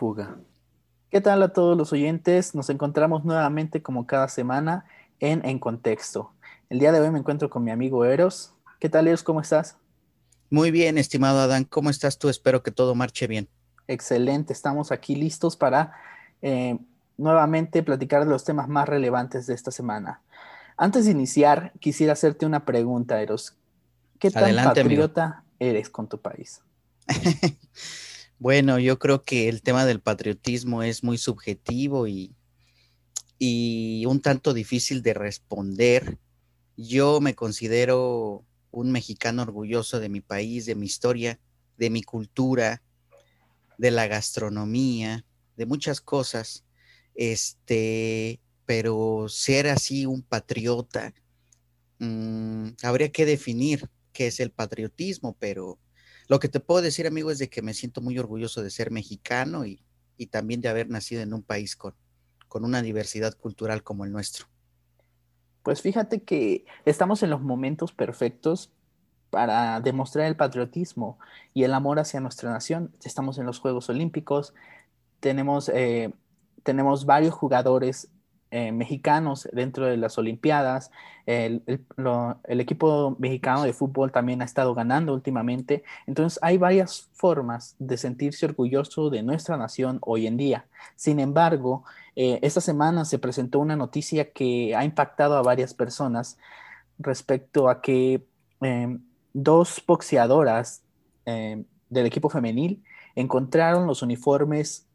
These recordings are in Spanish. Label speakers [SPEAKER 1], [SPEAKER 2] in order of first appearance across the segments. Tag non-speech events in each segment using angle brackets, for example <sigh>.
[SPEAKER 1] fuga. ¿Qué tal a todos los oyentes? Nos encontramos nuevamente como cada semana en En Contexto. El día de hoy me encuentro con mi amigo Eros. ¿Qué tal Eros? ¿Cómo estás?
[SPEAKER 2] Muy bien, estimado Adán. ¿Cómo estás tú? Espero que todo marche bien.
[SPEAKER 1] Excelente. Estamos aquí listos para eh, nuevamente platicar de los temas más relevantes de esta semana. Antes de iniciar, quisiera hacerte una pregunta, Eros. ¿Qué tan patriota eres con tu país? <laughs>
[SPEAKER 2] Bueno, yo creo que el tema del patriotismo es muy subjetivo y, y un tanto difícil de responder. Yo me considero un mexicano orgulloso de mi país, de mi historia, de mi cultura, de la gastronomía, de muchas cosas. Este, pero ser así un patriota, mm, habría que definir qué es el patriotismo, pero lo que te puedo decir, amigo, es de que me siento muy orgulloso de ser mexicano y, también de haber nacido en un país con, con una diversidad cultural como el nuestro.
[SPEAKER 1] Pues fíjate que estamos en los momentos perfectos para demostrar el patriotismo y el amor hacia nuestra nación. Estamos en los Juegos Olímpicos, tenemos, eh, tenemos varios jugadores eh, mexicanos dentro de las Olimpiadas. El, equipo mexicano de fútbol también ha estado ganando últimamente. Entonces hay varias formas de sentirse orgulloso de nuestra nación hoy en día. Sin embargo, eh, esta semana se presentó una noticia que ha impactado a varias personas respecto a que em, dos boxeadoras em, del equipo femenil encontraron los uniformes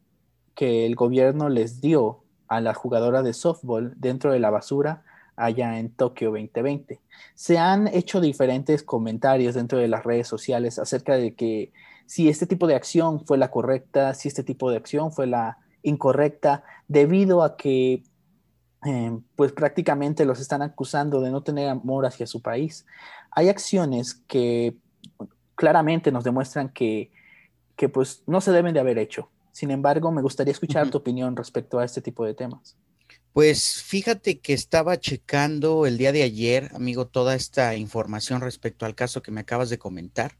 [SPEAKER 1] que el gobierno les dio a la jugadora de softball dentro de la basura allá en Tokio 2020. Se han hecho diferentes comentarios dentro de las redes sociales acerca de que si este tipo de acción fue la correcta, si este tipo de acción fue la incorrecta, debido a que eh, pues prácticamente los están acusando de no tener amor hacia su país. Hay acciones que claramente nos demuestran que, que pues no se deben de haber hecho. Sin embargo, me gustaría escuchar tu opinión respecto a este tipo de temas.
[SPEAKER 2] Pues fíjate que estaba checando el día de ayer, amigo, toda esta información respecto al caso que me acabas de comentar.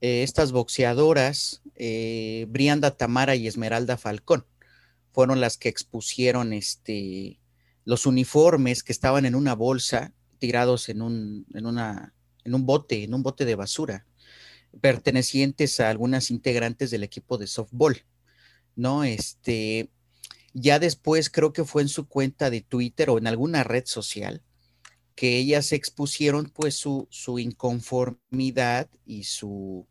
[SPEAKER 2] Eh, estas boxeadoras, eh, Brianda Tamara y Esmeralda Falcón, fueron las que expusieron este, los uniformes que estaban en una bolsa tirados en un, en, una, en un bote, en un bote de basura, pertenecientes a algunas integrantes del equipo de softball. ¿No? Este, ya después creo que fue en su cuenta de Twitter o en alguna red social que ellas expusieron pues su, su inconformidad y su,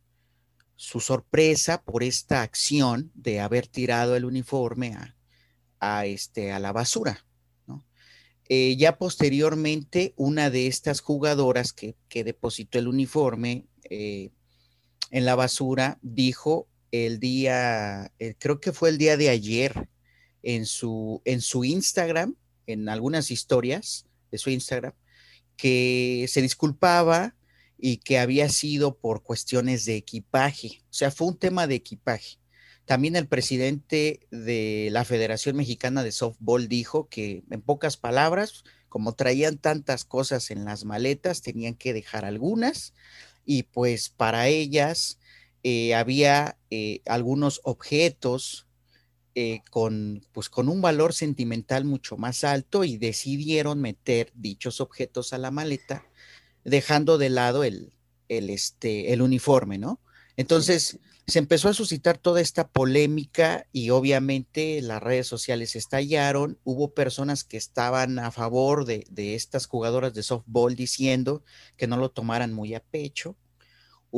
[SPEAKER 2] su, sorpresa por esta acción de haber tirado el uniforme a, a, este, a la basura. ¿no? Eh, ya posteriormente, una de estas jugadoras que, que depositó el uniforme eh, en la basura dijo el día, eh, creo que fue el día de ayer, en su, en su Instagram, en algunas historias de su Instagram, que se disculpaba y que había sido por cuestiones de equipaje. O sea, fue un tema de equipaje. También el presidente de la Federación Mexicana de Softball dijo que, en pocas palabras, como traían tantas cosas en las maletas, tenían que dejar algunas y pues para ellas eh, había eh, algunos objetos eh, con, pues, con un valor sentimental mucho más alto y decidieron meter dichos objetos a la maleta, dejando de lado el, el, este, el uniforme, ¿no? Entonces se empezó a suscitar toda esta polémica y obviamente las redes sociales estallaron. Hubo personas que estaban a favor de, de estas jugadoras de softball diciendo que no lo tomaran muy a pecho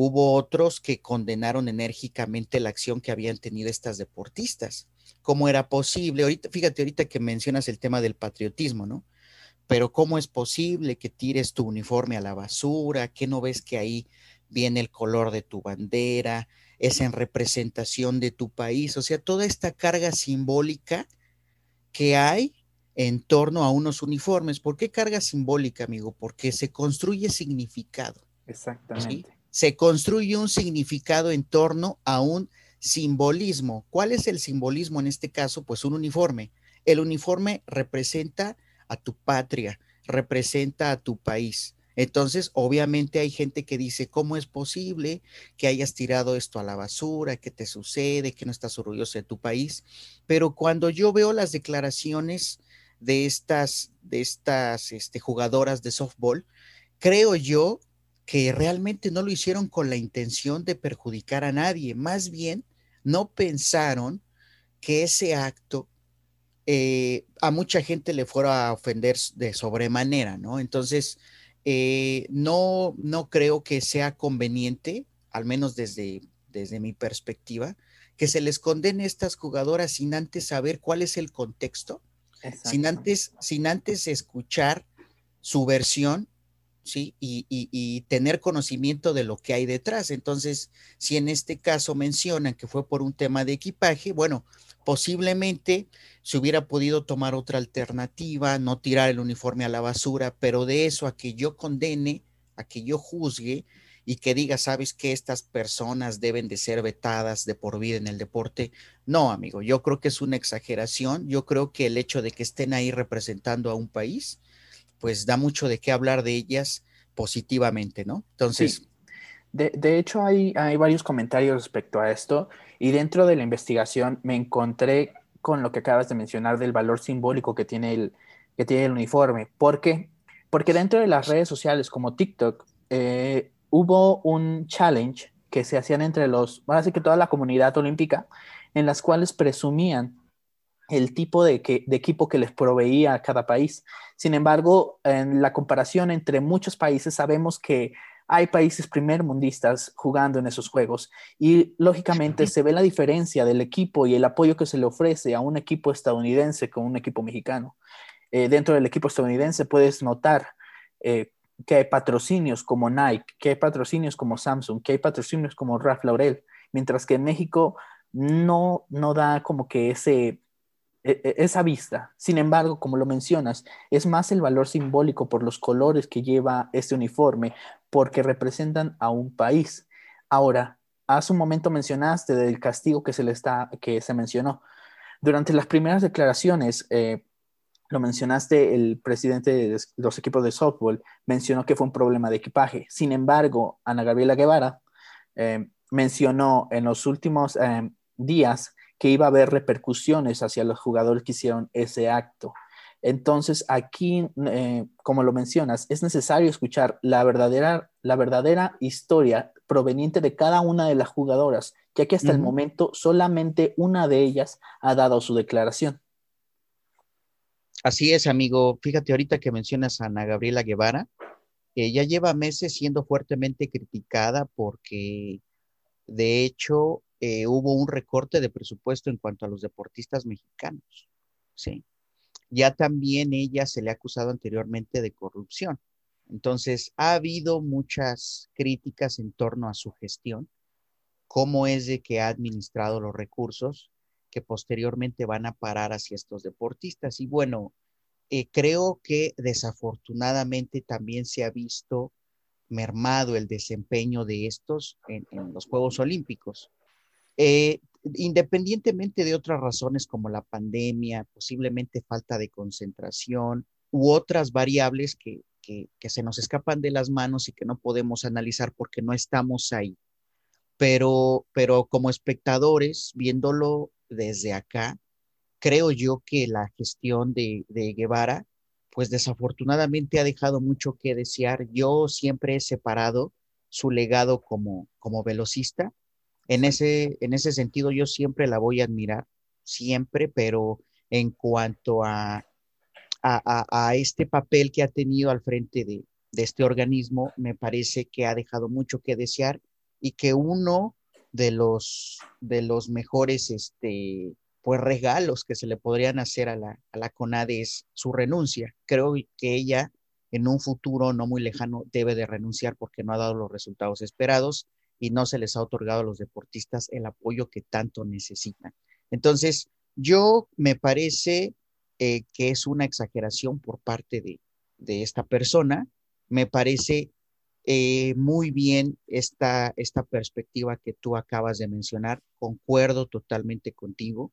[SPEAKER 2] Hubo otros que condenaron enérgicamente la acción que habían tenido estas deportistas. ¿Cómo era posible? Ahorita, fíjate, ahorita que mencionas el tema del patriotismo, ¿no? Pero ¿cómo es posible que tires tu uniforme a la basura? ¿Qué no ves que ahí viene el color de tu bandera? Es en representación de tu país. O sea, toda esta carga simbólica que hay en torno a unos uniformes. ¿Por qué carga simbólica, amigo? Porque se construye significado.
[SPEAKER 1] Exactamente
[SPEAKER 2] se construye un significado en torno a un simbolismo. ¿Cuál es el simbolismo en este caso? Pues un uniforme. El uniforme representa a tu patria, representa a tu país. Entonces, obviamente hay gente que dice, ¿cómo es posible que hayas tirado esto a la basura? ¿Qué te sucede? ¿Que no estás orgulloso de tu país? Pero cuando yo veo las declaraciones de estas, de estas este, jugadoras de softball, creo yo que realmente no lo hicieron con la intención de perjudicar a nadie, más bien no pensaron que ese acto eh, a mucha gente le fuera a ofender de sobremanera, ¿no? Entonces, eh, no, no creo que sea conveniente, al menos desde, desde mi perspectiva, que se les condene a estas jugadoras sin antes saber cuál es el contexto, sin antes, sin antes escuchar su versión, ¿sí? Y, y, tener conocimiento de lo que hay detrás. Entonces, si en este caso mencionan que fue por un tema de equipaje, bueno, posiblemente se hubiera podido tomar otra alternativa, no tirar el uniforme a la basura, pero de eso a que yo condene, a que yo juzgue y que diga, sabes que estas personas deben de ser vetadas de por vida en el deporte. No, amigo, yo creo que es una exageración. Yo creo que el hecho de que estén ahí representando a un país, pues da mucho de qué hablar de ellas positivamente, ¿no? Entonces...
[SPEAKER 1] De, hecho, hay, hay varios comentarios respecto a esto y dentro de la investigación me encontré con lo que acabas de mencionar del valor simbólico que tiene el, que tiene el uniforme. ¿Por qué? Porque dentro de las redes sociales como TikTok eh, hubo un challenge que se hacían entre los, ahora que toda la comunidad olímpica, en las cuales presumían el tipo de, que, de equipo que les proveía cada país. Sin embargo, en la comparación entre muchos países, sabemos que hay países primermundistas jugando en esos juegos y lógicamente se ve la diferencia del equipo y el apoyo que se le ofrece a un equipo estadounidense con un equipo mexicano. Eh, dentro del equipo estadounidense puedes notar eh, que hay patrocinios como Nike, que hay patrocinios como Samsung, que hay patrocinios como Ralph Laurel, mientras que en México no, no da como que ese, esa vista. Sin embargo, como lo mencionas, es más el valor simbólico por los colores que lleva este uniforme, porque representan a un país. Ahora, hace un momento mencionaste del castigo que se le está, que se mencionó. Durante las primeras declaraciones, eh, lo mencionaste, el presidente de los equipos de softball mencionó que fue un problema de equipaje. Sin embargo, Ana Gabriela Guevara eh, mencionó en los últimos eh, días que iba a haber repercusiones hacia los jugadores que hicieron ese acto. Entonces, aquí, eh, como lo mencionas, es necesario escuchar la verdadera, la verdadera historia proveniente de cada una de las jugadoras, ya que hasta el momento solamente una de ellas ha dado su declaración.
[SPEAKER 2] Así es, amigo. Fíjate ahorita que mencionas a Ana Gabriela Guevara, que ya lleva meses siendo fuertemente criticada porque, de hecho, eh, hubo un recorte de presupuesto en cuanto a los deportistas mexicanos. Sí. Ya también ella se le ha acusado anteriormente de corrupción. Entonces, ha habido muchas críticas en torno a su gestión, cómo es de que ha administrado los recursos que posteriormente van a parar hacia estos deportistas. Y bueno, eh, creo que desafortunadamente también se ha visto mermado el desempeño de estos en los Juegos Olímpicos. Eh, independientemente de otras razones como la pandemia, posiblemente falta de concentración u otras variables que, se nos escapan de las manos y que no podemos analizar porque no estamos ahí. Pero, pero como espectadores, viéndolo desde acá, creo yo que la gestión de, de Guevara, pues desafortunadamente ha dejado mucho que desear. Yo siempre he separado su legado como, como velocista en ese, en ese sentido, yo siempre la voy a admirar, siempre, pero en cuanto a, a, este papel que ha tenido al frente de, este organismo, me parece que ha dejado mucho que desear y que uno de los, de los mejores este, pues, regalos que se le podrían hacer a la, a la CONADE es su renuncia. Creo que ella en un futuro no muy lejano debe de renunciar porque no ha dado los resultados esperados y no se les ha otorgado a los deportistas el apoyo que tanto necesitan. Entonces, yo me parece eh, que es una exageración por parte de, esta persona. Me parece eh, muy bien esta, esta perspectiva que tú acabas de mencionar. Concuerdo totalmente contigo.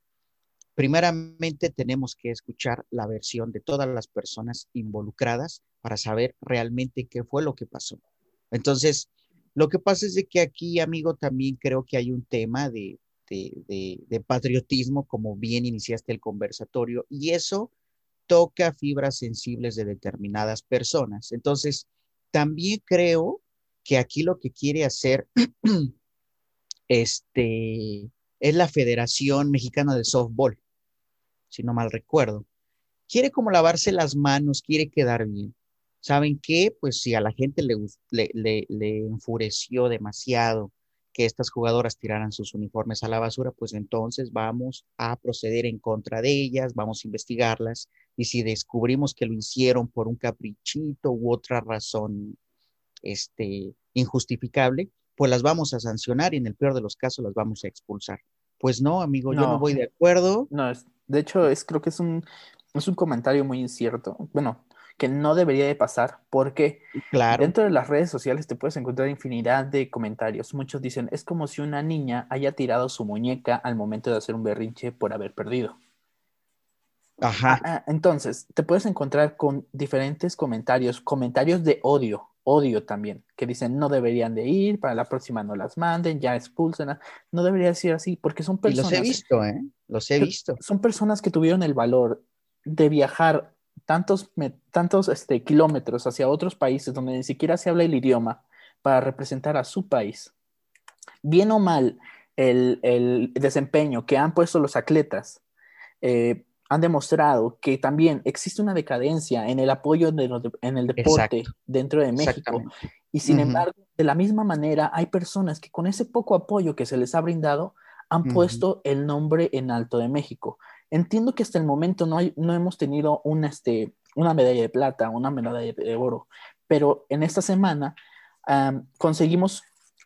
[SPEAKER 2] primeramente tenemos que escuchar la versión de todas las personas involucradas para saber realmente qué fue lo que pasó. Entonces, lo que pasa es de que aquí, amigo, también creo que hay un tema de, de, patriotismo, como bien iniciaste el conversatorio, y eso toca fibras sensibles de determinadas personas. Entonces, también creo que aquí lo que quiere hacer <clears throat> este, es la Federación Mexicana de Softball si no mal recuerdo. Quiere como lavarse las manos, quiere quedar bien. ¿Saben qué? Pues si a la gente le, le, le, enfureció demasiado que estas jugadoras tiraran sus uniformes a la basura, pues entonces vamos a proceder en contra de ellas, vamos a investigarlas y si descubrimos que lo hicieron por un caprichito u otra razón este, injustificable, pues las vamos a sancionar y en el peor de los casos las vamos a expulsar. Pues no, amigo, yo no voy de acuerdo.
[SPEAKER 1] No, es, de hecho, es, creo que es un, es un comentario muy incierto. Bueno, que no debería de pasar porque claro. dentro de las redes sociales te puedes encontrar infinidad de comentarios. Muchos dicen, es como si una niña haya tirado su muñeca al momento de hacer un berrinche por haber perdido. Ajá. Ah, ah, entonces, te puedes encontrar con diferentes comentarios, comentarios de odio, odio también, que dicen no deberían de ir, para la próxima no las manden, ya expulsen, no debería ser así, porque son personas...
[SPEAKER 2] los he visto, ¿eh? Los he visto.
[SPEAKER 1] Son personas que tuvieron el valor de viajar tantos, tantos este, kilómetros hacia otros países donde ni siquiera se habla el idioma para representar a su país. Bien o mal, el, el desempeño que han puesto los atletas eh, han demostrado que también existe una decadencia en el apoyo en el deporte dentro de México. Y sin embargo, de la misma manera, hay personas que con ese poco apoyo que se les ha brindado, han puesto el nombre en alto de México. Entiendo que hasta el momento no, hay, no hemos tenido una, este, una medalla de plata, una medalla de oro, pero en esta semana conseguimos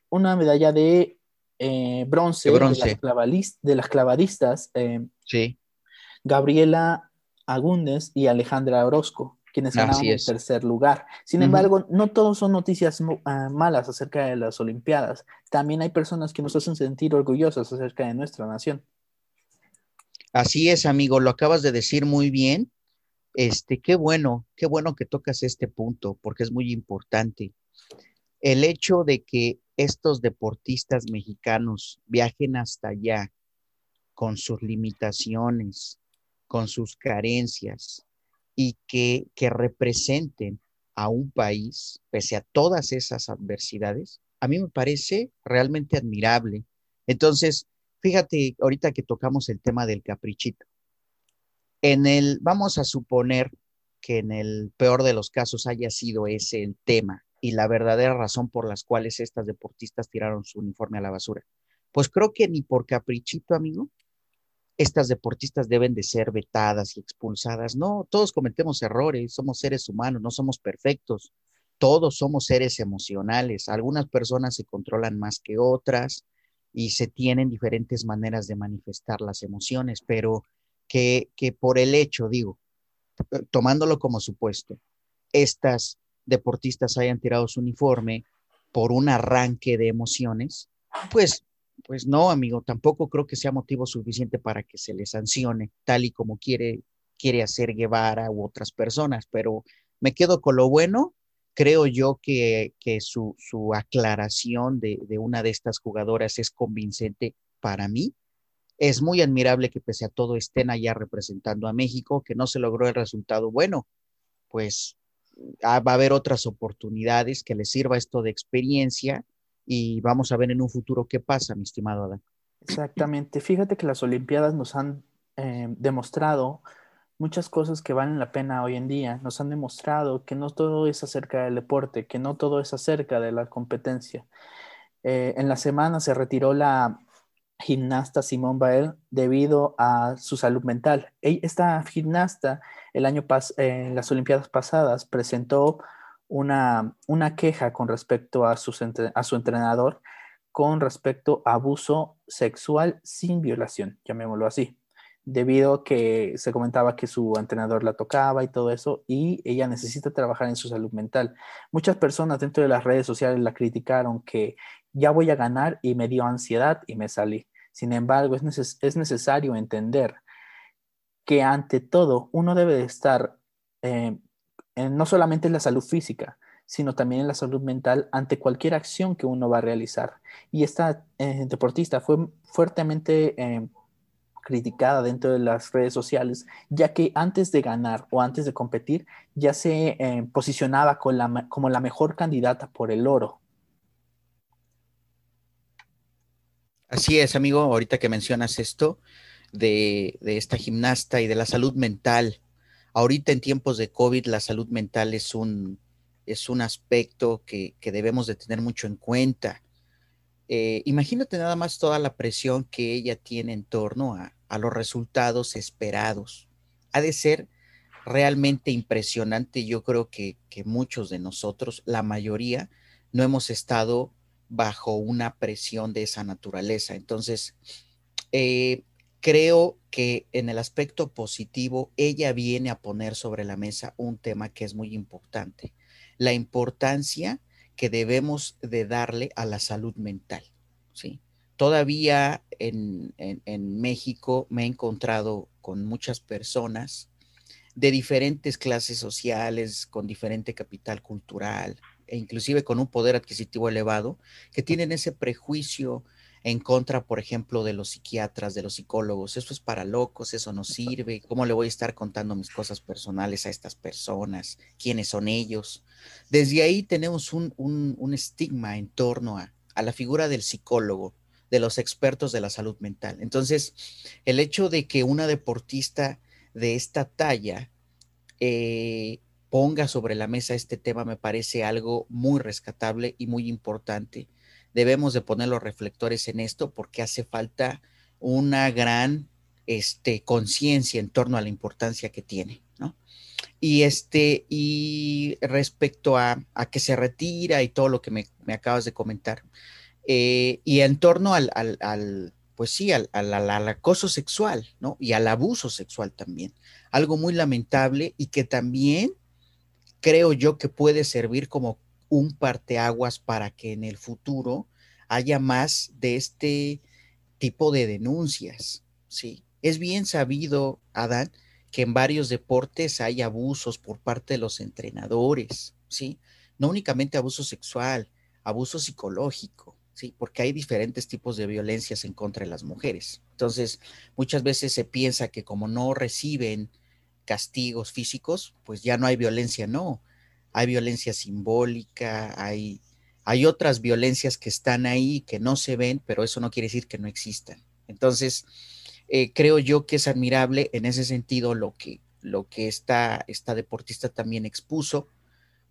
[SPEAKER 1] una medalla de eh, bronce, De, las clavadistas. Eh, sí Gabriela Agúndez y Alejandra Orozco, quienes ganaron el tercer lugar. Sin embargo, no todos son noticias ah, malas acerca de las Olimpiadas. También hay personas que nos hacen sentir orgullosos acerca de nuestra nación.
[SPEAKER 2] Así es, amigo, lo acabas de decir muy bien. Este, qué bueno, qué bueno que tocas este punto, porque es muy importante. El hecho de que estos deportistas mexicanos viajen hasta allá con sus limitaciones, con sus carencias y que, representen a un país pese a todas esas adversidades, a mí me parece realmente admirable. Entonces, fíjate, ahorita que tocamos el tema del caprichito, en el, vamos a suponer que en el peor de los casos haya sido ese el tema y la verdadera razón por las cuales estas deportistas tiraron su uniforme a la basura. Pues creo que ni por caprichito, amigo, estas deportistas deben de ser vetadas y expulsadas. No, todos cometemos errores, somos seres humanos, no somos perfectos. Todos somos seres emocionales. Algunas personas se controlan más que otras y se tienen diferentes maneras de manifestar las emociones, pero que, que por el hecho, digo, tomándolo como supuesto, estas deportistas hayan tirado su uniforme por un arranque de emociones, pues pues no, amigo, tampoco creo que sea motivo suficiente para que se le sancione, tal y como quiere, quiere hacer Guevara u otras personas, pero me quedo con lo bueno. Creo yo que, su, aclaración de, de una de estas jugadoras es convincente para mí. Es muy admirable que pese a todo estén allá representando a México, que no se logró el resultado bueno, pues ah, va a haber otras oportunidades que les sirva esto de experiencia y vamos a ver en un futuro qué pasa, mi estimado Adán.
[SPEAKER 1] Exactamente. Fíjate que las Olimpiadas nos han eh, demostrado muchas cosas que valen la pena hoy en día. Nos han demostrado que no todo es acerca del deporte, que no todo es acerca de la competencia. Eh, en la semana se retiró la gimnasta Simone Bael debido a su salud mental. Esta gimnasta el año en las Olimpiadas pasadas presentó una, una queja con respecto a su, a su entrenador con respecto a abuso sexual sin violación, llamémoslo así, debido a que se comentaba que su entrenador la tocaba y todo eso, y ella necesita trabajar en su salud mental. Muchas personas dentro de las redes sociales la criticaron que ya voy a ganar y me dio ansiedad y me salí. Sin embargo, es, es necesario entender que ante todo uno debe de estar eh, no solamente en la salud física, sino también en la salud mental ante cualquier acción que uno va a realizar. Y esta eh, deportista fue fuertemente eh, criticada dentro de las redes sociales, ya que antes de ganar o antes de competir, ya se eh, posicionaba como la mejor candidata por el oro.
[SPEAKER 2] Así es, amigo, ahorita que mencionas esto de, esta gimnasta y de la salud mental, ahorita en tiempos de COVID la salud mental es un es un aspecto que, debemos de tener mucho en cuenta. Eh, imagínate nada más toda la presión que ella tiene en torno a, los resultados esperados. Ha de ser realmente impresionante. Yo creo que, muchos de nosotros, la mayoría, no hemos estado bajo una presión de esa naturaleza. Entonces, eh, creo que en el aspecto positivo, ella viene a poner sobre la mesa un tema que es muy importante la importancia que debemos de darle a la salud mental, ¿sí? Todavía en, México me he encontrado con muchas personas de diferentes clases sociales, con diferente capital cultural e inclusive con un poder adquisitivo elevado, que tienen ese prejuicio en contra, por ejemplo, de los psiquiatras, de los psicólogos. Eso es para locos, eso no sirve. ¿Cómo le voy a estar contando mis cosas personales a estas personas? ¿Quiénes son ellos? Desde ahí tenemos un, estigma en torno a, la figura del psicólogo, de los expertos de la salud mental. Entonces, el hecho de que una deportista de esta talla eh, ponga sobre la mesa este tema me parece algo muy rescatable y muy importante debemos de poner los reflectores en esto porque hace falta una gran este, conciencia en torno a la importancia que tiene, ¿no? Y, este, y respecto a, que se retira y todo lo que me, acabas de comentar, eh, y en torno al, al, pues sí, al, al, acoso sexual, ¿no? Y al abuso sexual también. Algo muy lamentable y que también creo yo que puede servir como un parteaguas para que en el futuro haya más de este tipo de denuncias, ¿sí? Es bien sabido, Adán, que en varios deportes hay abusos por parte de los entrenadores, ¿sí? No únicamente abuso sexual, abuso psicológico, ¿sí? Porque hay diferentes tipos de violencias en contra de las mujeres. Entonces, muchas veces se piensa que como no reciben castigos físicos, pues ya no hay violencia, no hay violencia simbólica, hay, hay otras violencias que están ahí, que no se ven, pero eso no quiere decir que no existan. Entonces, eh, creo yo que es admirable en ese sentido lo que, lo que esta, esta deportista también expuso,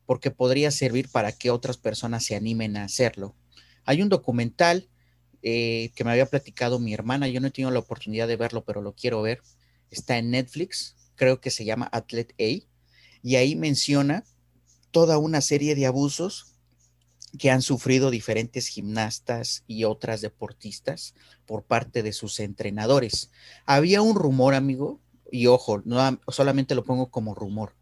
[SPEAKER 2] porque podría servir para que otras personas se animen a hacerlo. Hay un documental eh, que me había platicado mi hermana, yo no he tenido la oportunidad de verlo, pero lo quiero ver. Está en Netflix, creo que se llama Athlete A, y ahí menciona toda una serie de abusos que han sufrido diferentes gimnastas y otras deportistas por parte de sus entrenadores. Había un rumor, amigo, y ojo, no solamente lo pongo como rumor,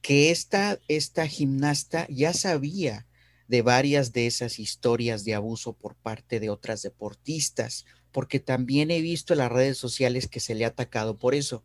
[SPEAKER 2] que esta, esta gimnasta ya sabía de varias de esas historias de abuso por parte de otras deportistas, porque también he visto en las redes sociales que se le ha atacado por eso.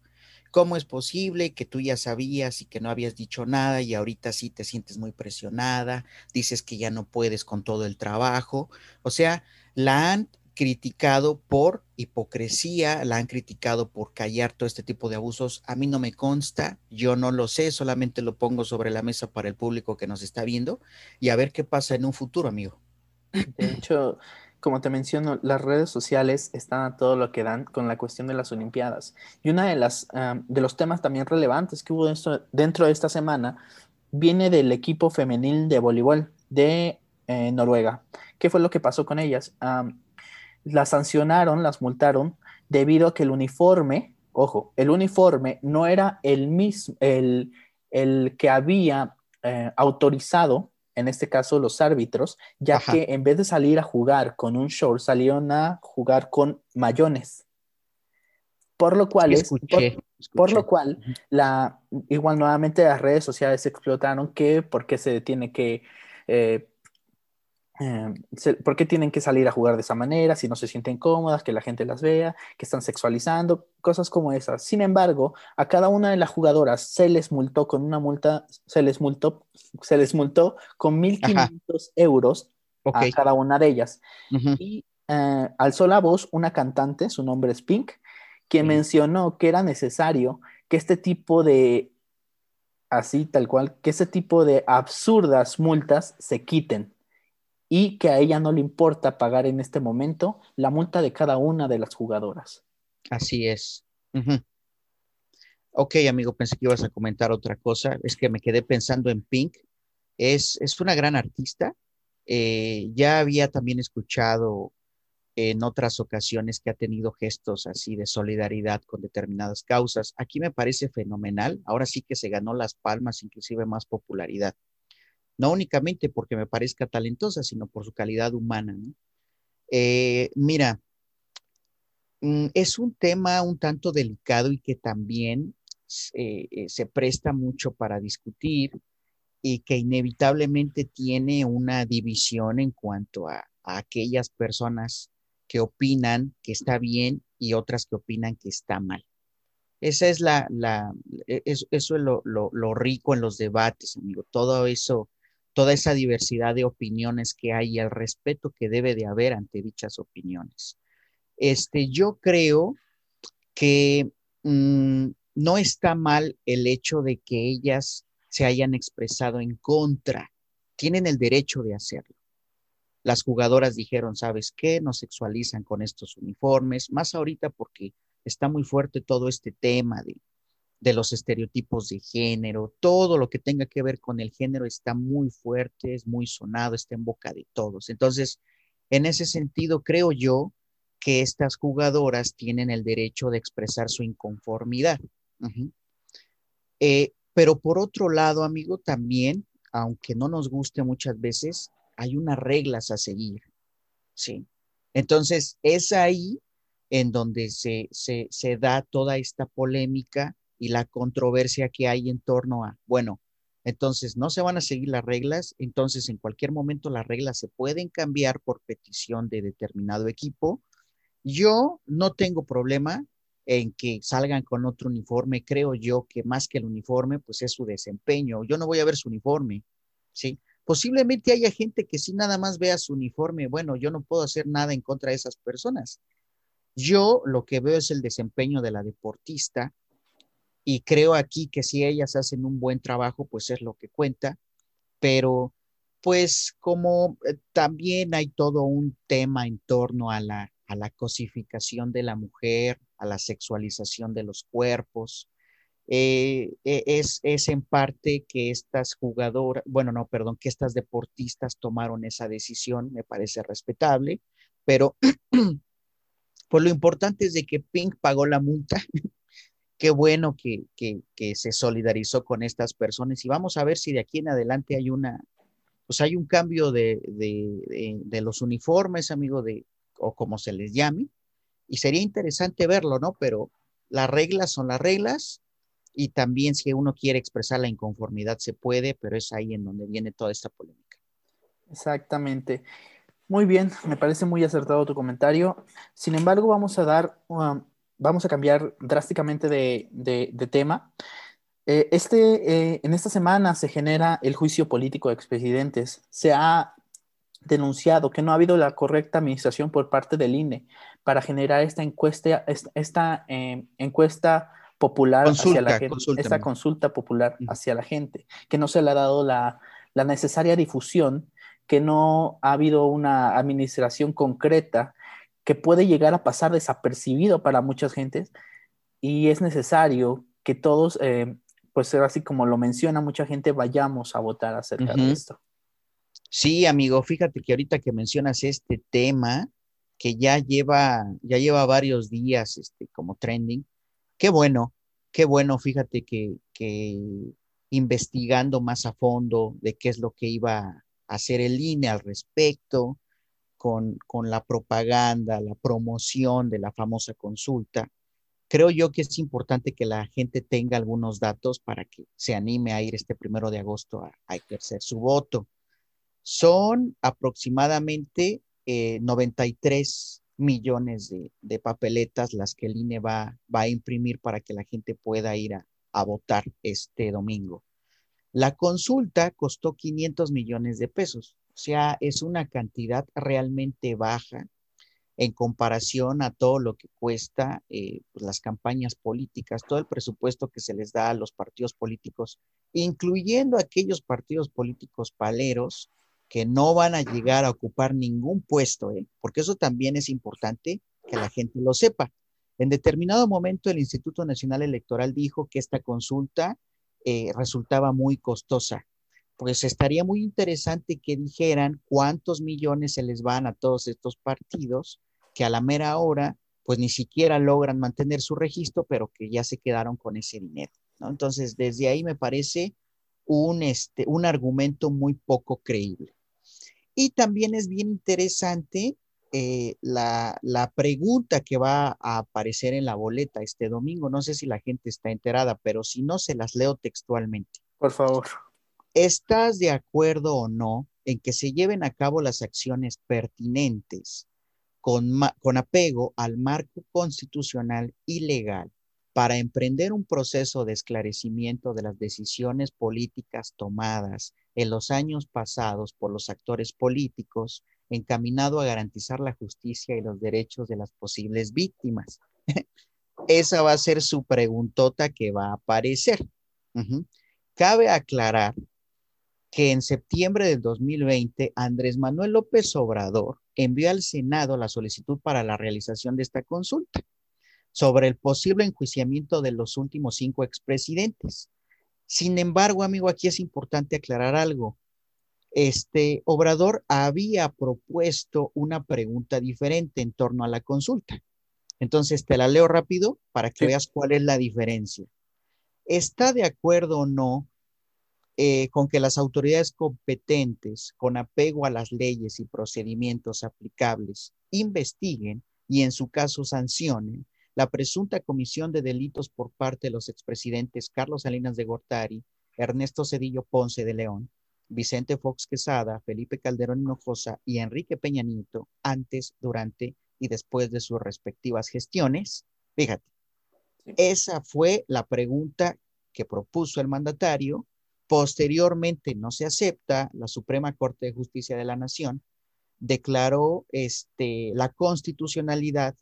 [SPEAKER 2] ¿Cómo es posible que tú ya sabías y que no habías dicho nada y ahorita sí te sientes muy presionada? Dices que ya no puedes con todo el trabajo. O sea, la han criticado por hipocresía, la han criticado por callar todo este tipo de abusos. A mí no me consta, yo no lo sé, solamente lo pongo sobre la mesa para el público que nos está viendo y a ver qué pasa en un futuro, amigo.
[SPEAKER 1] De hecho, como te menciono, las redes sociales están a todo lo que dan con la cuestión de las Olimpiadas. Y uno de, las, de los temas también relevantes que hubo dentro de esta semana viene del equipo femenil de voleibol de eh, Noruega. ¿Qué fue lo que pasó con ellas? las sancionaron, las multaron debido a que el uniforme, ojo, el uniforme no era el mismo, el, el que había eh, autorizado en este caso los árbitros, ya que en vez de salir a jugar con un short, salieron a jugar con mayones. Por lo cual, por, lo cual la, igual nuevamente las redes sociales explotaron que por qué se tiene que, eh, eh, ¿Por qué tienen que salir a jugar de esa manera si no se sienten cómodas, que la gente las vea, que están sexualizando, cosas como esas? Sin embargo, a cada una de las jugadoras se les multó con una multa, se les multó, se les multó con 1.500 euros a cada una de ellas. Y eh, alzó la voz una cantante, su nombre es Pink, que mencionó que era necesario que este tipo de, así tal cual, que este tipo de absurdas multas se quiten y que a ella no le importa pagar en este momento la multa de cada una de las jugadoras.
[SPEAKER 2] Así es. Ok, amigo, pensé que ibas a comentar otra cosa. Es que me quedé pensando en Pink. Es, es una gran artista. Eh, ya había también escuchado en otras ocasiones que ha tenido gestos así de solidaridad con determinadas causas. Aquí me parece fenomenal. Ahora sí que se ganó las palmas, inclusive más popularidad no únicamente porque me parezca talentosa, sino por su calidad humana. Eh, mira, mm, es un tema un tanto delicado y que también eh, eh, se presta mucho para discutir y que inevitablemente tiene una división en cuanto a, aquellas personas que opinan que está bien y otras que opinan que está mal. Esa es la, e, eso, es lo, rico en los debates, amigo. Todo eso toda esa diversidad de opiniones que hay y el respeto que debe de haber ante dichas opiniones. Este, yo creo que mm, no está mal el hecho de que ellas se hayan expresado en contra. Tienen el derecho de hacerlo. Las jugadoras dijeron, ¿sabes qué? Nos sexualizan con estos uniformes, más ahorita porque está muy fuerte todo este tema de de los estereotipos de género, todo lo que tenga que ver con el género está muy fuerte, es muy sonado, está en boca de todos. Entonces, en ese sentido, creo yo que estas jugadoras tienen el derecho de expresar su inconformidad. Eh, pero por otro lado, amigo, también, aunque no nos guste muchas veces, hay unas reglas a seguir. ¿sí? Entonces, es ahí en donde se, se, se da toda esta polémica y la controversia que hay en torno a, bueno, entonces no se van a seguir las reglas, entonces en cualquier momento las reglas se pueden cambiar por petición de determinado equipo. Yo no tengo problema en que salgan con otro uniforme, creo yo que más que el uniforme, pues es su desempeño. Yo no voy a ver su uniforme, ¿sí? Posiblemente haya gente que si nada más vea su uniforme, bueno, yo no puedo hacer nada en contra de esas personas. Yo lo que veo es el desempeño de la deportista y creo aquí que si ellas hacen un buen trabajo, pues es lo que cuenta, pero pues como eh, también hay todo un tema en torno a la, a la cosificación de la mujer, a la sexualización de los cuerpos, eh, e, es, es, en parte que estas jugadoras, bueno, no, perdón, que estas deportistas tomaron esa decisión, me parece respetable, pero <clears throat> pues lo importante es de que Pink pagó la multa qué bueno que, se solidarizó con estas personas y vamos a ver si de aquí en adelante hay una, pues hay un cambio de, los uniformes, amigo, de, o como se les llame, y sería interesante verlo, ¿no? Pero las reglas son las reglas y también si uno quiere expresar la inconformidad se puede, pero es ahí en donde viene toda esta polémica.
[SPEAKER 1] Exactamente. Muy bien, me parece muy acertado tu comentario. Sin embargo, vamos a dar um, vamos a cambiar drásticamente de, tema. Eh, este, eh, en esta semana se genera el juicio político de expresidentes. Se ha denunciado que no ha habido la correcta administración por parte del INE para generar esta encuesta, esta, eh, encuesta popular hacia la gente, esta consulta popular hacia la gente, que no se le ha dado la, la necesaria difusión, que no ha habido una administración concreta que puede llegar a pasar desapercibido para muchas gentes y es necesario que todos, eh, pues así como lo menciona mucha gente, vayamos a votar acerca de esto.
[SPEAKER 2] Sí, amigo, fíjate que ahorita que mencionas este tema, que ya lleva, ya lleva varios días este, como trending, qué bueno, qué bueno, fíjate que, que investigando más a fondo de qué es lo que iba a hacer el INE al respecto, con, la propaganda, la promoción de la famosa consulta, creo yo que es importante que la gente tenga algunos datos para que se anime a ir este primero de agosto a, ejercer su voto. Son aproximadamente 93 eh, millones de, papeletas las que el INE va, va, a imprimir para que la gente pueda ir a, a votar este domingo. La consulta costó 500 millones de pesos, sea, es una cantidad realmente baja en comparación a todo lo que cuesta eh, pues, las campañas políticas, todo el presupuesto que se les da a los partidos políticos, incluyendo aquellos partidos políticos paleros que no van a llegar a ocupar ningún puesto, ¿eh? porque eso también es importante que la gente lo sepa. En determinado momento el Instituto Nacional Electoral dijo que esta consulta eh, resultaba muy costosa. Pues estaría muy interesante que dijeran cuántos millones se les van a todos estos partidos que a la mera hora pues ni siquiera logran mantener su registro, pero que ya se quedaron con ese dinero. Entonces, desde ahí me parece un, este, un argumento muy poco creíble. Y también es bien interesante eh, la, la, pregunta que va a aparecer en la boleta este domingo. No sé si la gente está enterada, pero si no, se las leo textualmente.
[SPEAKER 1] Por favor.
[SPEAKER 2] ¿Estás de acuerdo o no en que se lleven a cabo las acciones pertinentes con, apego al marco constitucional y legal para emprender un proceso de esclarecimiento de las decisiones políticas tomadas en los años pasados por los actores políticos, encaminado a garantizar la justicia y los derechos de las posibles víctimas. <laughs> Esa va a ser su preguntota que va a aparecer. Cabe aclarar que en septiembre del 2020 Andrés Manuel López Obrador envió al Senado la solicitud para la realización de esta consulta sobre el posible enjuiciamiento de los últimos cinco expresidentes. Sin embargo, amigo, aquí es importante aclarar algo. Este Obrador había propuesto una pregunta diferente en torno a la consulta. Entonces, te la leo rápido para que veas cuál es la diferencia. ¿Está de acuerdo o no eh, con que las autoridades competentes, con apego a las leyes y procedimientos aplicables, investiguen y en su caso sancionen la presunta comisión de delitos por parte de los expresidentes Carlos Salinas de Gortari, Ernesto Cedillo Ponce de León, Vicente Fox Quesada, Felipe Calderón Hinojosa y Enrique Peña Nieto antes, durante y después de sus respectivas gestiones. Fíjate, esa fue la pregunta que propuso el mandatario Posteriormente no se acepta, la Suprema Corte de Justicia de la Nación declaró este, la constitucionalidad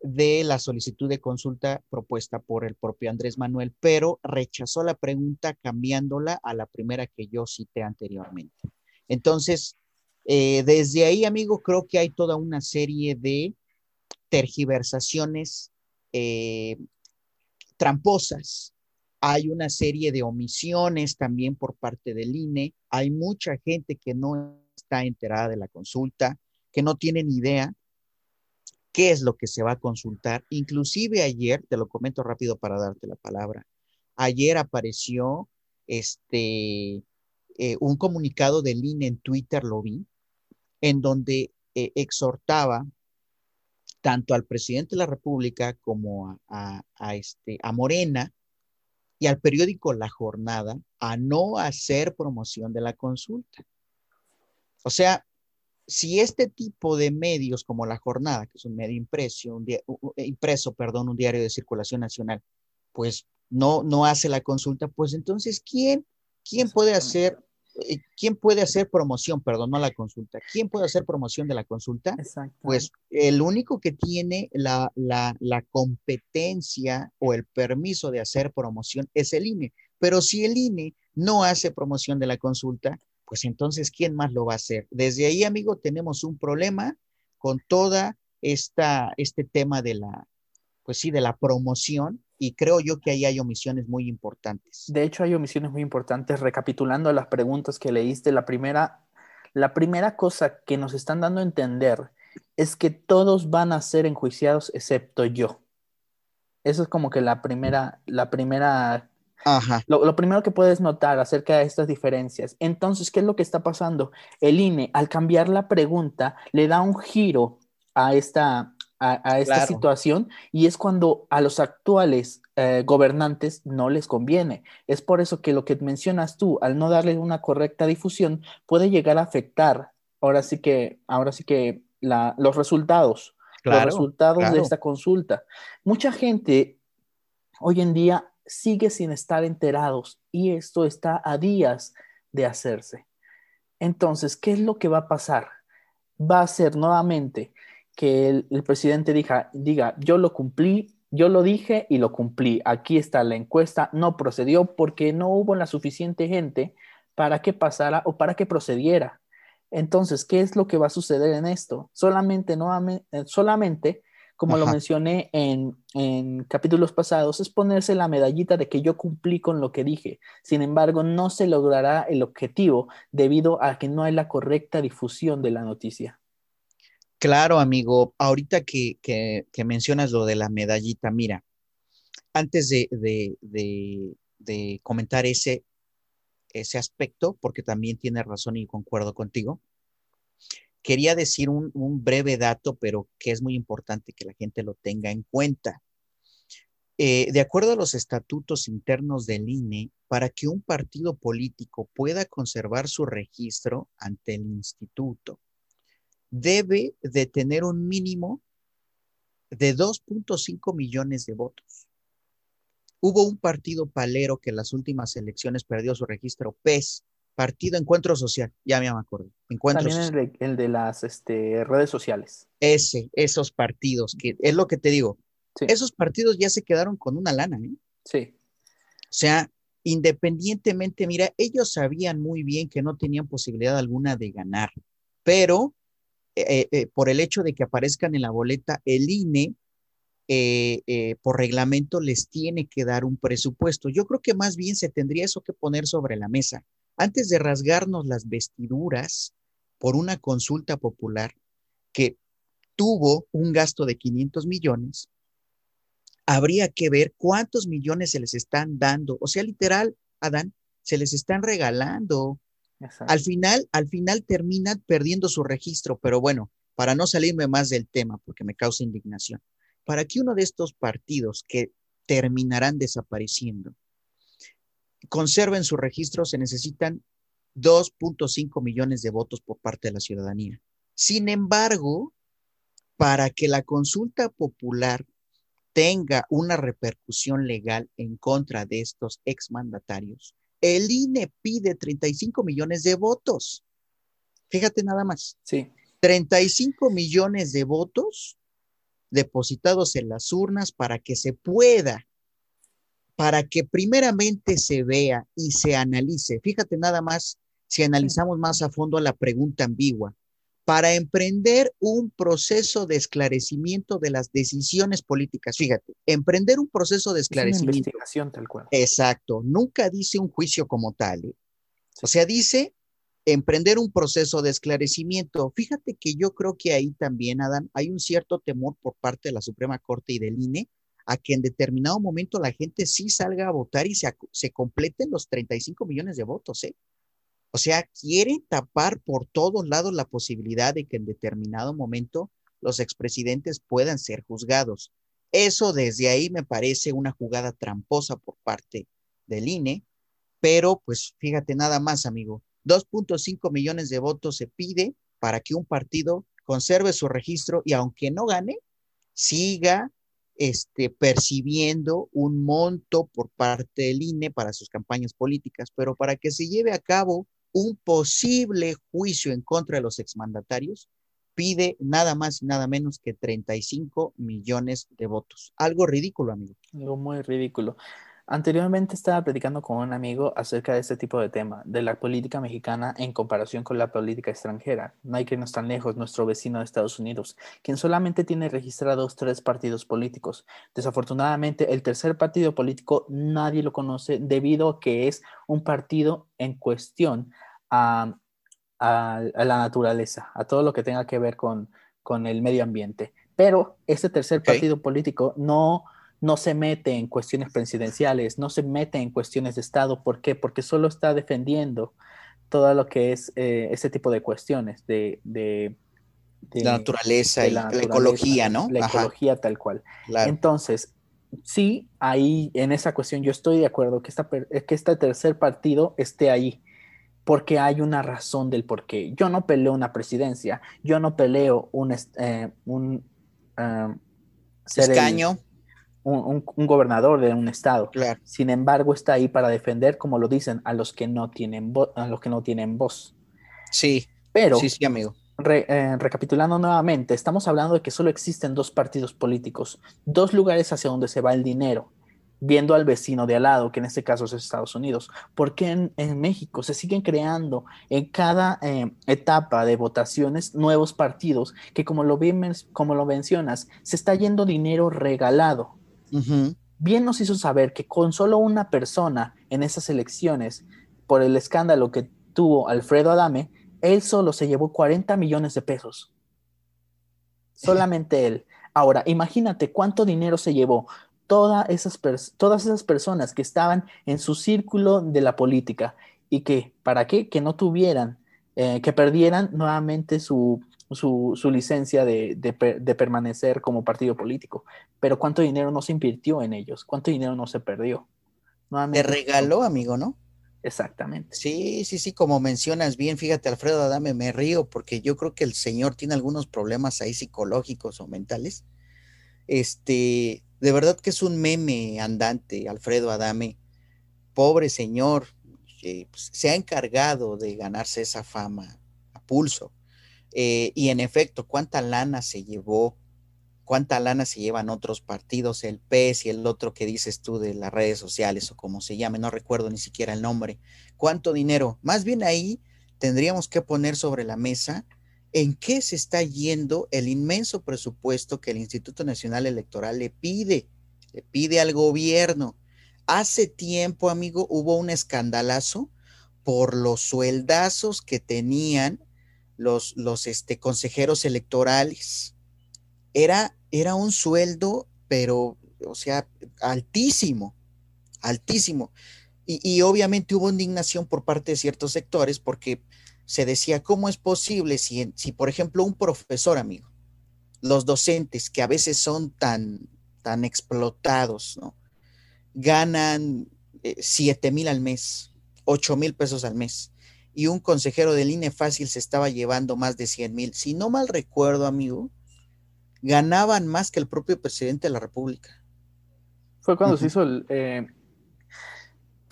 [SPEAKER 2] de la solicitud de consulta propuesta por el propio Andrés Manuel, pero rechazó la pregunta cambiándola a la primera que yo cité anteriormente. Entonces, eh, desde ahí, amigo, creo que hay toda una serie de tergiversaciones eh, tramposas hay una serie de omisiones también por parte del INE. Hay mucha gente que no está enterada de la consulta, que no tiene ni idea qué es lo que se va a consultar. Inclusive ayer, te lo comento rápido para darte la palabra, ayer apareció este, eh, un comunicado del INE en Twitter, lo vi, en donde eh, exhortaba tanto al presidente de la República como a, este, a Morena y al periódico La Jornada a no hacer promoción de la consulta. O sea, si este tipo de medios como La Jornada, que es un medio impreso, un impreso, perdón, un diario de circulación nacional, pues no, no hace la consulta, pues entonces, ¿quién, quién puede hacer ¿quién puede hacer promoción? Perdón, no la consulta. ¿Quién puede hacer promoción de la consulta? Pues el único que tiene la, competencia o el permiso de hacer promoción es el INE. Pero si el INE no hace promoción de la consulta, pues entonces, ¿quién más lo va a hacer? Desde ahí, amigo, tenemos un problema con toda esta, este tema de la, pues sí, de la promoción y creo yo que ahí hay omisiones muy importantes.
[SPEAKER 1] De hecho, hay omisiones muy importantes. Recapitulando las preguntas que leíste, la primera, la primera cosa que nos están dando a entender es que todos van a ser enjuiciados excepto yo. Eso es como que la primera, la primera Ajá. Lo, lo, primero que puedes notar acerca de estas diferencias. Entonces, ¿qué es lo que está pasando? El INE, al cambiar la pregunta, le da un giro a esta, a, esta situación y es cuando a los actuales eh, gobernantes no les conviene. Es por eso que lo que mencionas tú, al no darle una correcta difusión, puede llegar a afectar ahora sí que, ahora sí que los resultados, los resultados de esta consulta. Mucha gente hoy en día sigue sin estar enterados y esto está a días de hacerse. Entonces, ¿qué es lo que va a pasar? Va a ser nuevamente que el, presidente diga, diga, yo lo cumplí, yo lo dije y lo cumplí. Aquí está la encuesta, no procedió porque no hubo la suficiente gente para que pasara o para que procediera. Entonces, ¿qué es lo que va a suceder en esto? Solamente, nuevamente, eh, solamente como lo mencioné en, en, capítulos pasados, es ponerse la medallita de que yo cumplí con lo que dije. Sin embargo, no se logrará el objetivo debido a que no hay la correcta difusión de la noticia.
[SPEAKER 2] Claro, amigo. Ahorita que, mencionas lo de la medallita, mira, antes de, comentar ese, aspecto, porque también tiene razón y concuerdo contigo, quería decir un, breve dato, pero que es muy importante que la gente lo tenga en cuenta. Eh, de acuerdo a los estatutos internos del INE, para que un partido político pueda conservar su registro ante el instituto, debe de tener un mínimo de 2.5 millones de votos. Hubo un partido palero que en las últimas elecciones perdió su registro PES, Partido Encuentro Social, ya me acuerdo.
[SPEAKER 1] Encuentro También el de, las este, redes sociales.
[SPEAKER 2] Ese, esos partidos, que es lo que te digo. Esos partidos ya se quedaron con una lana, ¿eh?
[SPEAKER 1] Sí.
[SPEAKER 2] O sea, independientemente, mira, ellos sabían muy bien que no tenían posibilidad alguna de ganar, pero eh, eh, por el hecho de que aparezcan en la boleta, el INE, eh, por reglamento, les tiene que dar un presupuesto. Yo creo que más bien se tendría eso que poner sobre la mesa. Antes de rasgarnos las vestiduras por una consulta popular que tuvo un gasto de 500 millones, habría que ver cuántos millones se les están dando. O sea, literal, Adán, se les están regalando. Al final, al final terminan perdiendo su registro, pero bueno, para no salirme más del tema, porque me causa indignación, para que uno de estos partidos que terminarán desapareciendo conserven su registro, se necesitan 2.5 millones de votos por parte de la ciudadanía. Sin embargo, para que la consulta popular tenga una repercusión legal en contra de estos exmandatarios, el INE pide 35 millones de votos. Fíjate nada más.
[SPEAKER 1] Sí.
[SPEAKER 2] 35 millones de votos depositados en las urnas para que se pueda, para que primeramente se vea y se analice. Fíjate nada más si analizamos más a fondo la pregunta ambigua para emprender un proceso de esclarecimiento de las decisiones políticas. Fíjate, emprender un proceso de esclarecimiento.
[SPEAKER 1] investigación tal cual.
[SPEAKER 2] Exacto, nunca dice un juicio como tal. ¿eh? O sea, dice emprender un proceso de esclarecimiento. Fíjate que yo creo que ahí también, Adán, hay un cierto temor por parte de la Suprema Corte y del INE a que en determinado momento la gente sí salga a votar y se, se completen los 35 millones de votos, ¿eh? O sea, quiere tapar por todos lados la posibilidad de que en determinado momento los expresidentes puedan ser juzgados. Eso desde ahí me parece una jugada tramposa por parte del INE, pero pues fíjate nada más, amigo, 2.5 millones de votos se pide para que un partido conserve su registro y aunque no gane, siga este, percibiendo un monto por parte del INE para sus campañas políticas, pero para que se lleve a cabo un posible juicio en contra de los exmandatarios, pide nada más y nada menos que 35 millones de votos. Algo ridículo, amigo.
[SPEAKER 1] Algo muy ridículo. Anteriormente estaba platicando con un amigo acerca de este tipo de tema, de la política mexicana en comparación con la política extranjera. No hay que irnos tan lejos, nuestro vecino de Estados Unidos, quien solamente tiene registrados tres partidos políticos. Desafortunadamente, el tercer partido político nadie lo conoce debido a que es un partido en cuestión a, la naturaleza, a todo lo que tenga que ver con, con el medio ambiente. Pero ese tercer partido político no no se mete en cuestiones presidenciales, no se mete en cuestiones de Estado. ¿Por qué? Porque solo está defendiendo todo lo que es eh, ese tipo de cuestiones, de,
[SPEAKER 2] la naturaleza y la, ecología, ¿no?
[SPEAKER 1] La ecología tal cual. Entonces, sí, ahí en esa cuestión yo estoy de acuerdo que, esta, que este tercer partido esté ahí, porque hay una razón del por qué. Yo no peleo una presidencia, yo no peleo un, eh, un
[SPEAKER 2] um, escaño.
[SPEAKER 1] un, gobernador de un estado. Sin embargo, está ahí para defender, como lo dicen, a los que no tienen, a los que no tienen voz.
[SPEAKER 2] Sí, pero sí, sí, amigo.
[SPEAKER 1] Eh, recapitulando nuevamente, estamos hablando de que solo existen dos partidos políticos, dos lugares hacia donde se va el dinero, viendo al vecino de al lado, que en este caso es Estados Unidos. porque en, México se siguen creando en cada eh, etapa de votaciones nuevos partidos que, como lo, como lo mencionas, se está yendo dinero regalado? Bien nos hizo saber que con solo una persona en esas elecciones, por el escándalo que tuvo Alfredo Adame, él solo se llevó 40 millones de pesos. <laughs> Solamente él. Ahora, imagínate cuánto dinero se llevó todas esas, todas esas personas que estaban en su círculo de la política y que, ¿para qué? Que no tuvieran, eh, que perdieran nuevamente su, licencia de, permanecer como partido político. Pero ¿cuánto dinero no se invirtió en ellos? ¿Cuánto dinero no se perdió?
[SPEAKER 2] Te regaló, amigo, ¿no?
[SPEAKER 1] Exactamente.
[SPEAKER 2] Sí, sí, sí, como mencionas bien, fíjate, Alfredo Adame, me río porque yo creo que el señor tiene algunos problemas ahí psicológicos o mentales. Este, de verdad que es un meme andante, Alfredo Adame. Pobre señor, pues, se ha encargado de ganarse esa fama a pulso. Eh, y en efecto, ¿cuánta lana se llevó cuánta lana se llevan otros partidos, el PES y el otro que dices tú de las redes sociales o como se llame, no recuerdo ni siquiera el nombre. ¿Cuánto dinero? Más bien ahí tendríamos que poner sobre la mesa en qué se está yendo el inmenso presupuesto que el Instituto Nacional Electoral le pide, le pide al gobierno. Hace tiempo, amigo, hubo un escandalazo por los sueldazos que tenían los, los este, consejeros electorales era, era un sueldo, pero, o sea, altísimo, altísimo. Y, obviamente hubo indignación por parte de ciertos sectores porque se decía, ¿cómo es posible si, si por ejemplo, un profesor, amigo, los docentes que a veces son tan, tan explotados, ¿no? Ganan eh, siete mil al mes, ocho mil pesos al mes, y un consejero del INE fácil se estaba llevando más de 100 mil. Si no mal recuerdo, amigo, ganaban más que el propio presidente de la República.
[SPEAKER 1] Fue cuando se hizo el... Eh,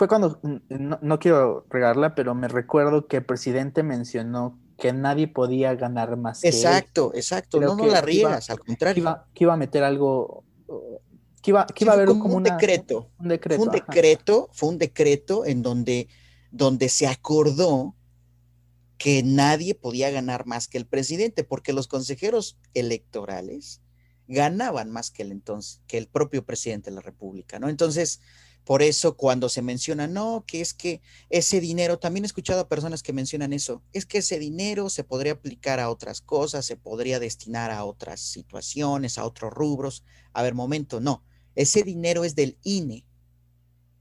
[SPEAKER 1] fue cuando, no, quiero regarla, pero me recuerdo que el presidente mencionó que nadie podía ganar más.
[SPEAKER 2] Exacto, exacto, no, no la riegas, al contrario.
[SPEAKER 1] Que iba, a meter algo, que iba, que iba a haber
[SPEAKER 2] como, un decreto. Un decreto. Fue un decreto, fue un decreto en donde, donde se acordó que nadie podía ganar más que el presidente, porque los consejeros electorales ganaban más que el entonces, que el propio presidente de la República, ¿no? Entonces, por eso cuando se menciona, no, que es que ese dinero, también he escuchado a personas que mencionan eso, es que ese dinero se podría aplicar a otras cosas, se podría destinar a otras situaciones, a otros rubros. A ver, momento, no, ese dinero es del INE,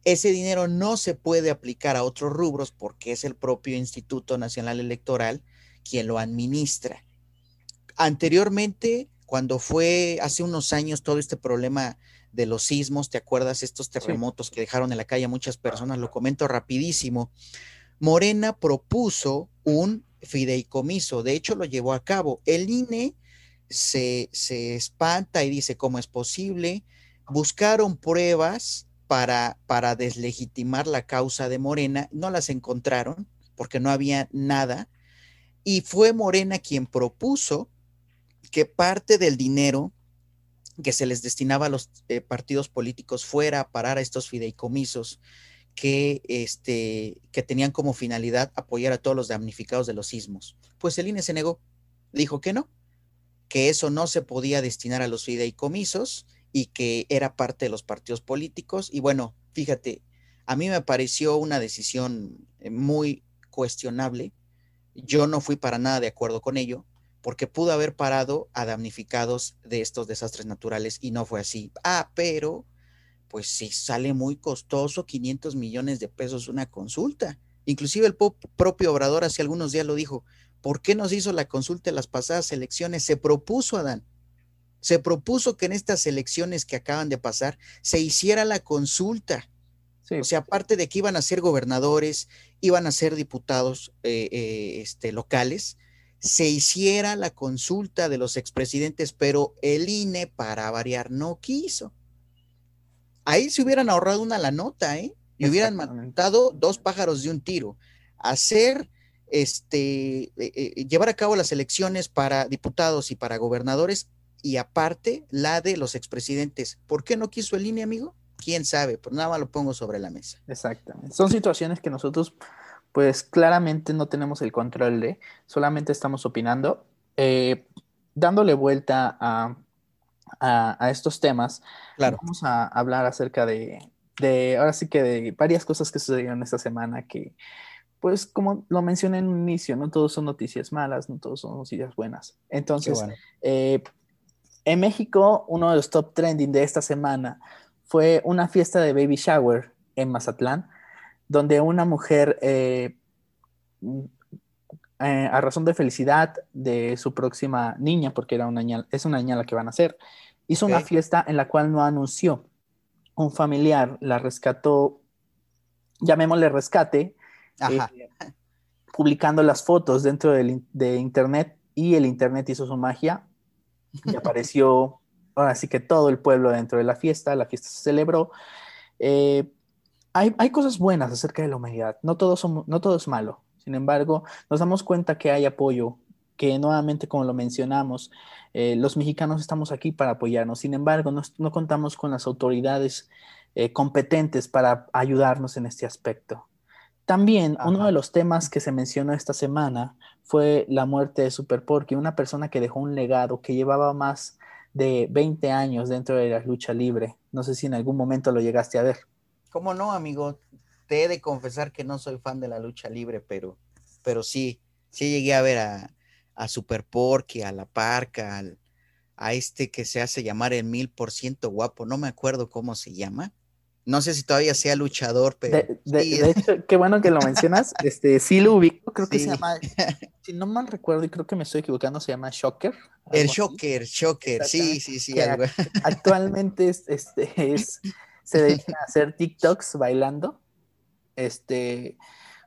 [SPEAKER 2] ese dinero no se puede aplicar a otros rubros porque es el propio Instituto Nacional Electoral quien lo administra. Anteriormente, cuando fue hace unos años todo este problema de los sismos, ¿te acuerdas? Estos terremotos que dejaron en la calle a muchas personas, lo comento rapidísimo. Morena propuso un fideicomiso, de hecho lo llevó a cabo. El INE se, se espanta y dice, ¿cómo es posible? Buscaron pruebas para, deslegitimar la causa de Morena, no las encontraron porque no había nada, y fue Morena quien propuso que parte del dinero que se les destinaba a los eh, partidos políticos fuera a parar a estos fideicomisos que, este, que tenían como finalidad apoyar a todos los damnificados de los sismos. Pues el INE se negó, dijo que no, que eso no se podía destinar a los fideicomisos y que era parte de los partidos políticos. Y bueno, fíjate, a mí me pareció una decisión eh, muy cuestionable. Yo no fui para nada de acuerdo con ello, porque pudo haber parado a damnificados de estos desastres naturales y no fue así. Ah, pero pues sí sale muy costoso, 500 millones de pesos una consulta. Inclusive el propio Obrador hace algunos días lo dijo, ¿Por qué nos hizo la consulta en las pasadas elecciones? Se propuso, Adán, se propuso que en estas elecciones que acaban de pasar se hiciera la consulta. O sea, aparte de que iban a ser gobernadores, iban a ser diputados eh, eh, este, locales, se hiciera la consulta de los expresidentes, pero el INE, para variar, no quiso. Ahí se hubieran ahorrado una la nota, ¿eh? Y hubieran matado dos pájaros de un tiro. Hacer, este, eh, llevar a cabo las elecciones para diputados y para gobernadores y aparte la de los expresidentes. ¿Por qué no quiso el INE, amigo? Quién sabe, pero nada más lo pongo sobre la mesa.
[SPEAKER 1] Exactamente. Son situaciones que nosotros, pues claramente no tenemos el control de, solamente estamos opinando. Eh, dándole vuelta a, a, estos temas,
[SPEAKER 2] claro.
[SPEAKER 1] vamos a hablar acerca de, de, ahora sí que de varias cosas que sucedieron esta semana que, pues como lo mencioné en un inicio, no todos son noticias malas, no todos son noticias buenas. Entonces, eh, en México, uno de los top trending de esta semana fue una fiesta de baby shower en Mazatlán, donde una mujer, eh, eh, a razón de felicidad de su próxima niña, porque era una niña, es una niña la que van a hacer, hizo una fiesta en la cual no anunció. Un familiar la rescató, llamémosle rescate, eh, <laughs> publicando las fotos dentro de internet y el internet hizo su magia y <laughs> apareció, ahora sí que todo el pueblo dentro de la fiesta, la fiesta se celebró. Eh, hay, hay, cosas buenas acerca de la humanidad, no todo, no todo es malo, sin embargo, nos damos cuenta que hay apoyo, que nuevamente, como lo mencionamos, eh, los mexicanos estamos aquí para apoyarnos, sin embargo, no, no contamos con las autoridades eh, competentes para ayudarnos en este aspecto. También uno de los temas que se mencionó esta semana fue la muerte de Super Porky, una persona que dejó un legado que llevaba más de 20 años dentro de la lucha libre. No sé si en algún momento lo llegaste a ver.
[SPEAKER 2] ¿Cómo no, amigo? Te he de confesar que no soy fan de la lucha libre, pero, pero sí, sí llegué a ver a, a Super Porky, a La Parca, a este que se hace llamar el mil por ciento guapo, no me acuerdo cómo se llama. No sé si todavía sea luchador, pero.
[SPEAKER 1] De, hecho, qué bueno que lo mencionas. <laughs> Este, sí lo ubico, creo que se llama. <laughs> Si no mal recuerdo, y creo que me estoy equivocando, se llama Shocker.
[SPEAKER 2] El Shocker, Shocker, sí, sí, sí. <laughs>
[SPEAKER 1] Actualmente es, este, es, se dedica a hacer TikToks bailando. Este,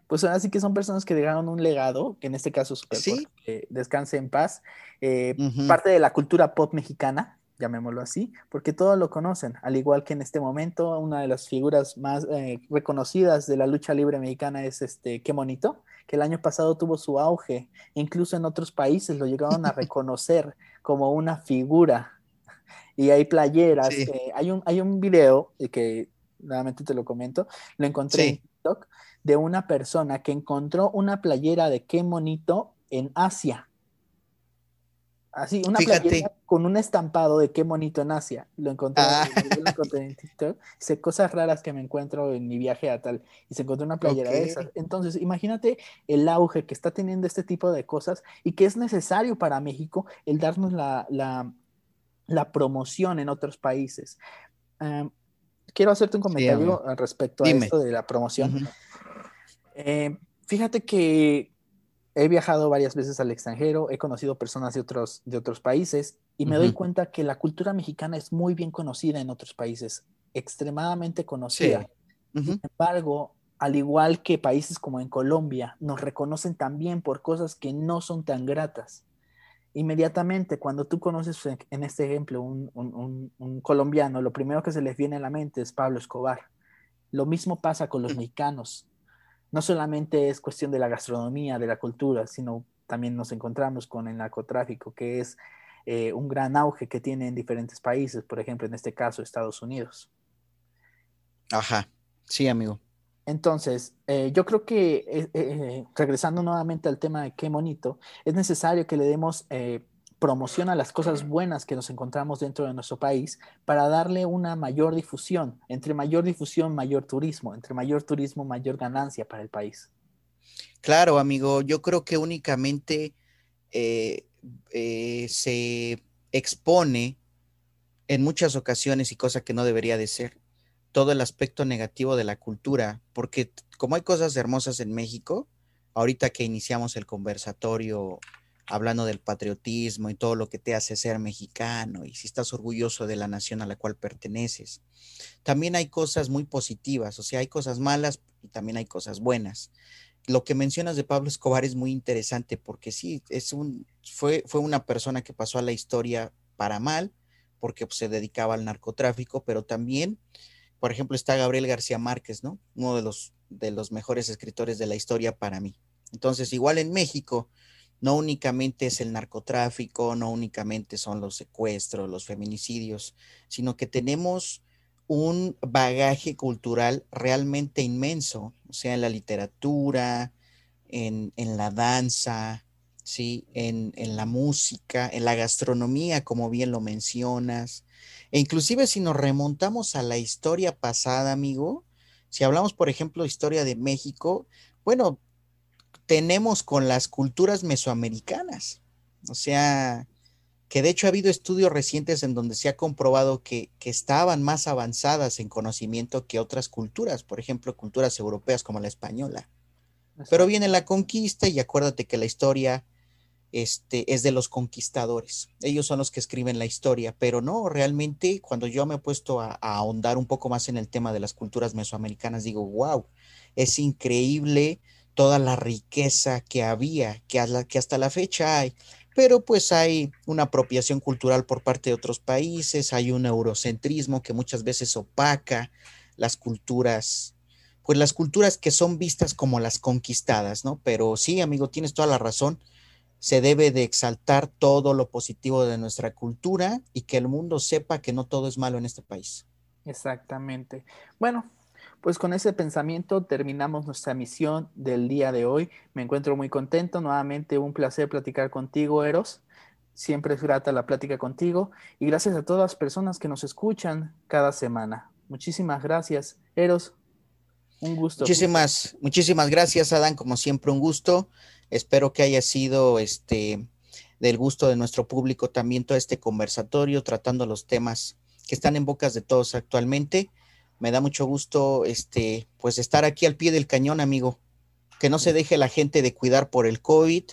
[SPEAKER 1] pues ahora sí que son personas que dejaron un legado, que en este caso Super ¿Sí? que descanse en paz, eh, parte de la cultura pop mexicana, llamémoslo así, porque todos lo conocen, al igual que en este momento una de las figuras más eh, reconocidas de la lucha libre mexicana es este Qué Monito, que el año pasado tuvo su auge, incluso en otros países lo llegaron a <laughs> reconocer como una figura. Y hay playeras, hay, un, hay un video que nuevamente te lo comento, lo encontré en TikTok de una persona que encontró una playera de Qué Monito en Asia Así, una playera con un estampado de qué bonito en Asia. Lo encontré, ah. en TikTok. Dice cosas raras que me encuentro en mi viaje a tal. Y se encontró una playera de esas. Entonces, imagínate el auge que está teniendo este tipo de cosas y que es necesario para México el darnos la, la, promoción en otros países. quiero hacerte un comentario respecto a esto de la promoción. Eh, fíjate que he viajado varias veces al extranjero, he conocido personas de otros, de otros países y me doy cuenta que la cultura mexicana es muy bien conocida en otros países, extremadamente conocida. Sin embargo, al igual que países como en Colombia, nos reconocen también por cosas que no son tan gratas. Inmediatamente, cuando tú conoces, en este ejemplo, un, un, un colombiano, lo primero que se les viene a la mente es Pablo Escobar. Lo mismo pasa con los mexicanos no solamente es cuestión de la gastronomía, de la cultura, sino también nos encontramos con el narcotráfico, que es eh, un gran auge que tiene en diferentes países, por ejemplo, en este caso, Estados Unidos.
[SPEAKER 2] Ajá, sí, amigo.
[SPEAKER 1] Entonces, eh, yo creo que, eh, regresando nuevamente al tema de qué bonito, es necesario que le demos promociona las cosas buenas que nos encontramos dentro de nuestro país para darle una mayor difusión. Entre mayor difusión, mayor turismo. Entre mayor turismo, mayor ganancia para el país.
[SPEAKER 2] Claro, amigo. Yo creo que únicamente eh, eh, se expone en muchas ocasiones y cosa que no debería de ser todo el aspecto negativo de la cultura, porque como hay cosas hermosas en México, ahorita que iniciamos el conversatorio hablando del patriotismo y todo lo que te hace ser mexicano y si estás orgulloso de la nación a la cual perteneces. También hay cosas muy positivas, o sea, hay cosas malas y también hay cosas buenas. Lo que mencionas de Pablo Escobar es muy interesante porque sí, es un, fue, fue una persona que pasó a la historia para mal porque pues, se dedicaba al narcotráfico, pero también, por ejemplo, está Gabriel García Márquez, ¿no? Uno de los, de los mejores escritores de la historia para mí. Entonces, igual en México, no únicamente es el narcotráfico, no únicamente son los secuestros, los feminicidios, sino que tenemos un bagaje cultural realmente inmenso, o sea, en la literatura, en, la danza, ¿sí? En, en, la música, en la gastronomía, como bien lo mencionas. E inclusive si nos remontamos a la historia pasada, amigo, si hablamos, por ejemplo, historia de México, bueno, tenemos con las culturas mesoamericanas. O sea, que de hecho ha habido estudios recientes en donde se ha comprobado que, estaban más avanzadas en conocimiento que otras culturas, por ejemplo, culturas europeas como la española. Pero viene la conquista y acuérdate que la historia este, es de los conquistadores. Ellos son los que escriben la historia, pero no, realmente cuando yo me he puesto a, ahondar un poco más en el tema de las culturas mesoamericanas, digo, wow, es increíble toda la riqueza que había, que, hasta la fecha hay, pero pues hay una apropiación cultural por parte de otros países, hay un eurocentrismo que muchas veces opaca las culturas, pues las culturas que son vistas como las conquistadas, ¿no? Pero sí, amigo, tienes toda la razón, se debe de exaltar todo lo positivo de nuestra cultura y que el mundo sepa que no todo es malo en este país.
[SPEAKER 1] Exactamente. Bueno, pues con ese pensamiento terminamos nuestra misión del día de hoy. Me encuentro muy contento. Nuevamente un placer platicar contigo, Eros. Siempre es grata la plática contigo. Y gracias a todas las personas que nos escuchan cada semana. Muchísimas gracias, Eros. Un gusto.
[SPEAKER 2] Muchísimas, muchísimas gracias, Adán. Como siempre, un gusto. Espero que haya sido este del gusto de nuestro público también todo este conversatorio tratando los temas que están en bocas de todos actualmente me da mucho gusto este, pues estar aquí al pie del cañón, amigo. Que no se deje la gente de cuidar por el COVID,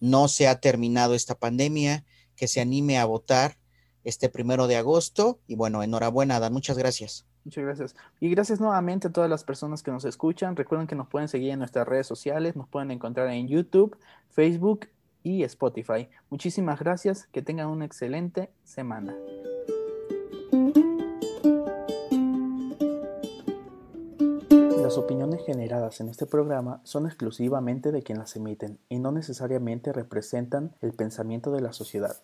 [SPEAKER 2] no se ha terminado esta pandemia, que se anime a votar este primero de agosto. Y bueno, enhorabuena, Dan, muchas gracias.
[SPEAKER 1] Muchas gracias. Y gracias nuevamente a todas las personas que nos escuchan. Recuerden que nos pueden seguir en nuestras redes sociales, nos pueden encontrar en YouTube, Facebook y Spotify. Muchísimas gracias, que tengan una excelente semana. Las opiniones generadas en este programa son exclusivamente de quien las emiten y no necesariamente representan el pensamiento de la sociedad.